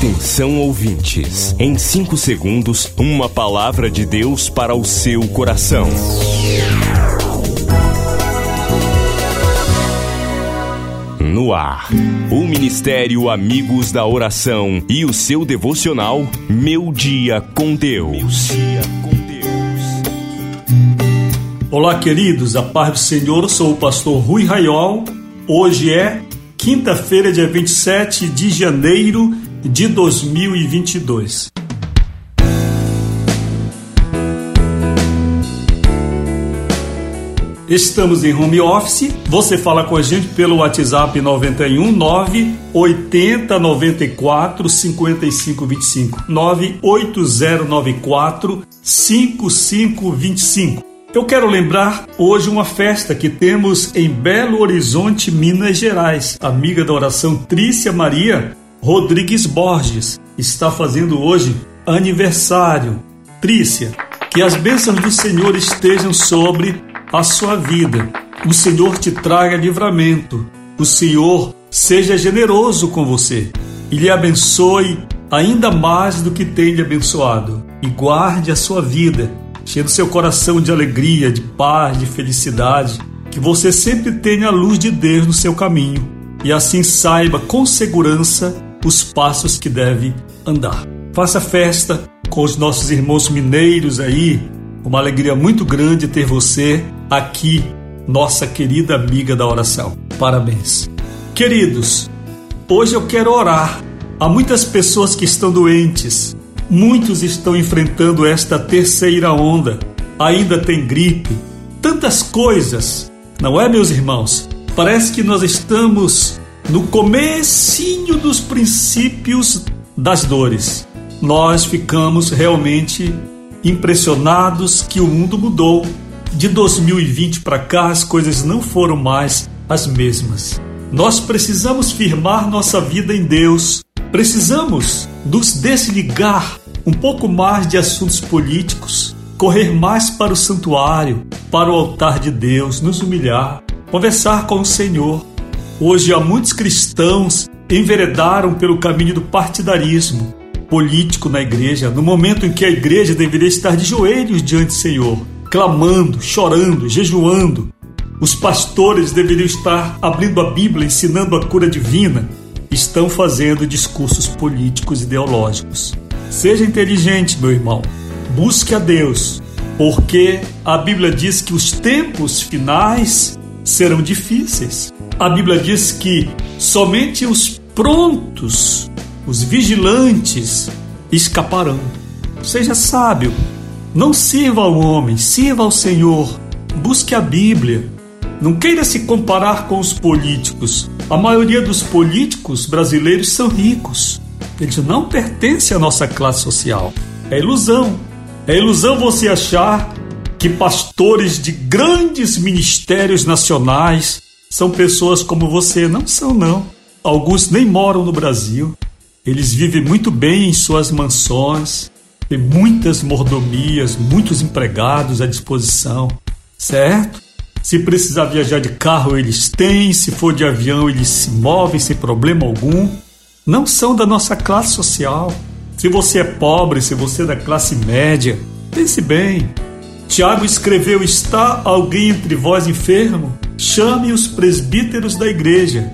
Atenção ouvintes, em 5 segundos, uma palavra de Deus para o seu coração. No ar, o Ministério Amigos da Oração e o seu devocional Meu Dia com Deus. Olá, queridos, a paz do Senhor, sou o pastor Rui Raiol. Hoje é quinta-feira, dia 27 de janeiro de 2022. Estamos em home office. Você fala com a gente pelo WhatsApp 91 9 80 94 55 25 98094 5525. Eu quero lembrar hoje uma festa que temos em Belo Horizonte, Minas Gerais. Amiga da oração Trícia Maria Rodrigues Borges está fazendo hoje aniversário. Trícia, que as bênçãos do Senhor estejam sobre a sua vida. O Senhor te traga livramento. O Senhor seja generoso com você e lhe abençoe ainda mais do que tem lhe abençoado. E guarde a sua vida, cheio seu coração de alegria, de paz, de felicidade. Que você sempre tenha a luz de Deus no seu caminho e assim saiba com segurança os passos que deve andar. Faça festa com os nossos irmãos mineiros aí. Uma alegria muito grande ter você aqui, nossa querida amiga da oração. Parabéns. Queridos, hoje eu quero orar. Há muitas pessoas que estão doentes. Muitos estão enfrentando esta terceira onda. Ainda tem gripe. Tantas coisas. Não é, meus irmãos? Parece que nós estamos no comecinho dos princípios das dores, nós ficamos realmente impressionados que o mundo mudou. De 2020 para cá as coisas não foram mais as mesmas. Nós precisamos firmar nossa vida em Deus. Precisamos nos desligar um pouco mais de assuntos políticos, correr mais para o santuário, para o altar de Deus, nos humilhar, conversar com o Senhor, Hoje há muitos cristãos enveredaram pelo caminho do partidarismo político na igreja, no momento em que a igreja deveria estar de joelhos diante do Senhor, clamando, chorando, jejuando. Os pastores deveriam estar abrindo a Bíblia, ensinando a cura divina. Estão fazendo discursos políticos ideológicos. Seja inteligente, meu irmão. Busque a Deus, porque a Bíblia diz que os tempos finais serão difíceis. A Bíblia diz que somente os prontos, os vigilantes, escaparão. Seja sábio, não sirva ao homem, sirva ao Senhor. Busque a Bíblia. Não queira se comparar com os políticos. A maioria dos políticos brasileiros são ricos. Eles não pertencem à nossa classe social. É ilusão. É ilusão você achar que pastores de grandes ministérios nacionais são pessoas como você. Não são, não. Alguns nem moram no Brasil. Eles vivem muito bem em suas mansões, têm muitas mordomias, muitos empregados à disposição, certo? Se precisar viajar de carro, eles têm, se for de avião, eles se movem sem problema algum. Não são da nossa classe social. Se você é pobre, se você é da classe média, pense bem, Tiago escreveu: Está alguém entre vós enfermo? Chame os presbíteros da igreja,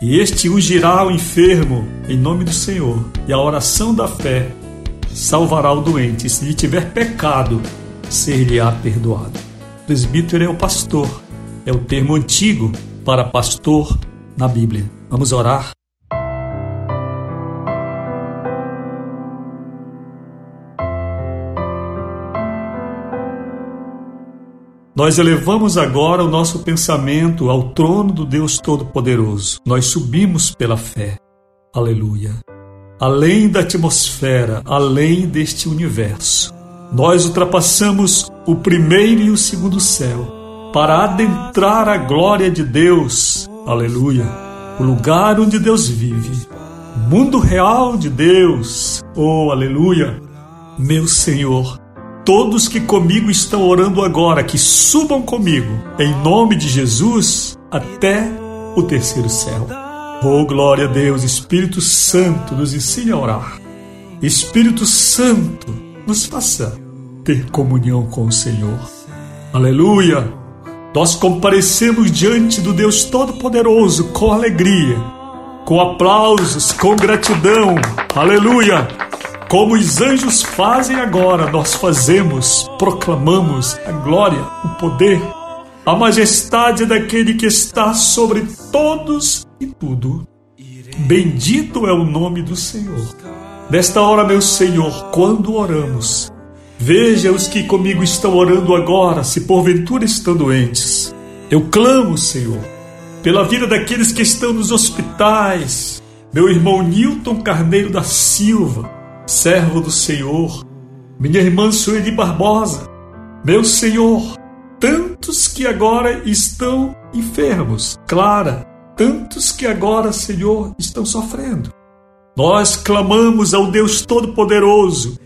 e este ungirá o enfermo em nome do Senhor, e a oração da fé salvará o doente, e se lhe tiver pecado, ser-lhe-á perdoado. Presbítero é o pastor, é o termo antigo para pastor na Bíblia. Vamos orar. Nós elevamos agora o nosso pensamento ao trono do Deus Todo-Poderoso. Nós subimos pela fé. Aleluia. Além da atmosfera, além deste universo. Nós ultrapassamos o primeiro e o segundo céu para adentrar a glória de Deus. Aleluia. O lugar onde Deus vive. Mundo real de Deus. Oh, aleluia. Meu Senhor, Todos que comigo estão orando agora, que subam comigo, em nome de Jesus, até o terceiro céu. Oh, glória a Deus, Espírito Santo, nos ensine a orar. Espírito Santo, nos faça ter comunhão com o Senhor. Aleluia! Nós comparecemos diante do Deus Todo-Poderoso com alegria, com aplausos, com gratidão. Aleluia! Como os anjos fazem agora, nós fazemos, proclamamos a glória, o poder, a majestade daquele que está sobre todos e tudo. Bendito é o nome do Senhor. Nesta hora, meu Senhor, quando oramos, veja os que comigo estão orando agora, se porventura estão doentes. Eu clamo, Senhor, pela vida daqueles que estão nos hospitais, meu irmão Newton Carneiro da Silva, servo do Senhor, minha irmã Sueli Barbosa, meu Senhor, tantos que agora estão enfermos, Clara, tantos que agora, Senhor, estão sofrendo. Nós clamamos ao Deus Todo-Poderoso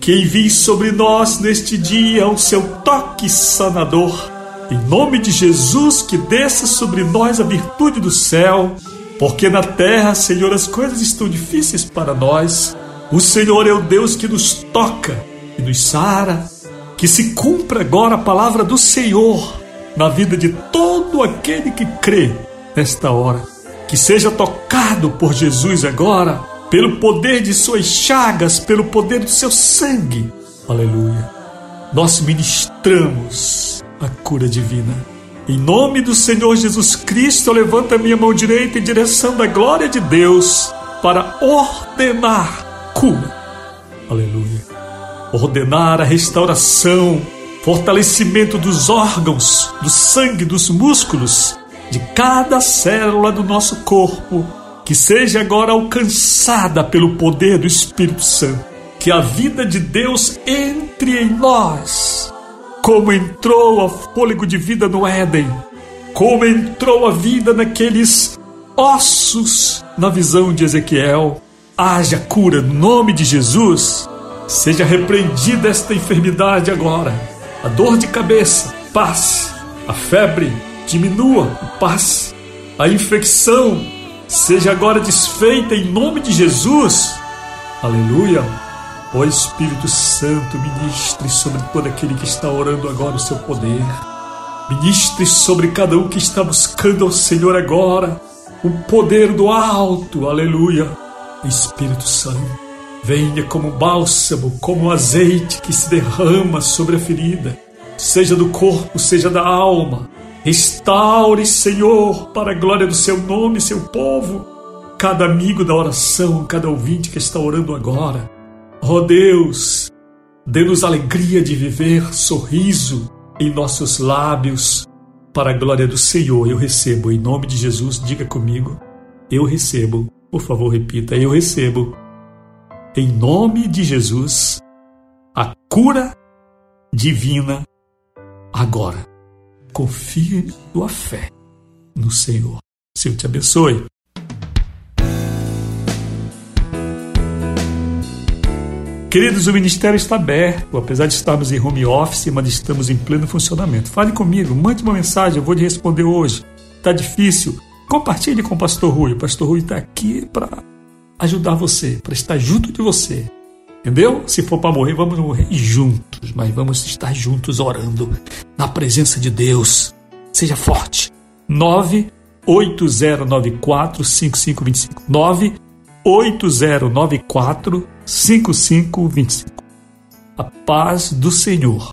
que envie sobre nós neste dia o seu toque sanador. Em nome de Jesus, que desça sobre nós a virtude do céu, porque na terra, Senhor, as coisas estão difíceis para nós o Senhor é o Deus que nos toca e nos sara. Que se cumpra agora a palavra do Senhor na vida de todo aquele que crê nesta hora. Que seja tocado por Jesus agora, pelo poder de suas chagas, pelo poder do seu sangue. Aleluia. Nós ministramos a cura divina. Em nome do Senhor Jesus Cristo, eu levanto a minha mão direita em direção da glória de Deus para ordenar Aleluia. Ordenar a restauração, fortalecimento dos órgãos, do sangue, dos músculos, de cada célula do nosso corpo, que seja agora alcançada pelo poder do Espírito Santo. Que a vida de Deus entre em nós, como entrou a fôlego de vida no Éden, como entrou a vida naqueles ossos na visão de Ezequiel haja cura no nome de Jesus. Seja repreendida esta enfermidade agora. A dor de cabeça, passe. A febre, diminua, passe. A infecção, seja agora desfeita em nome de Jesus. Aleluia. Ó Espírito Santo, ministre sobre todo aquele que está orando agora o seu poder. Ministre sobre cada um que está buscando ao Senhor agora o poder do alto. Aleluia Espírito Santo, venha como bálsamo, como azeite que se derrama sobre a ferida, seja do corpo, seja da alma. Restaure, Senhor, para a glória do seu nome, seu povo, cada amigo da oração, cada ouvinte que está orando agora. Oh Deus, dê-nos alegria de viver, sorriso em nossos lábios, para a glória do Senhor. Eu recebo, em nome de Jesus, diga comigo, eu recebo por favor, repita: Eu recebo, em nome de Jesus, a cura divina agora. Confie tua fé no Senhor. Senhor te abençoe. Queridos, o ministério está aberto, apesar de estarmos em home office, mas estamos em pleno funcionamento. Fale comigo, mande uma mensagem, eu vou lhe responder hoje. Está difícil? Compartilhe com o Pastor Rui. O Pastor Rui está aqui para ajudar você, para estar junto de você. Entendeu? Se for para morrer, vamos morrer juntos, mas vamos estar juntos orando na presença de Deus. Seja forte. 98094 5525. 98094 5525. A paz do Senhor.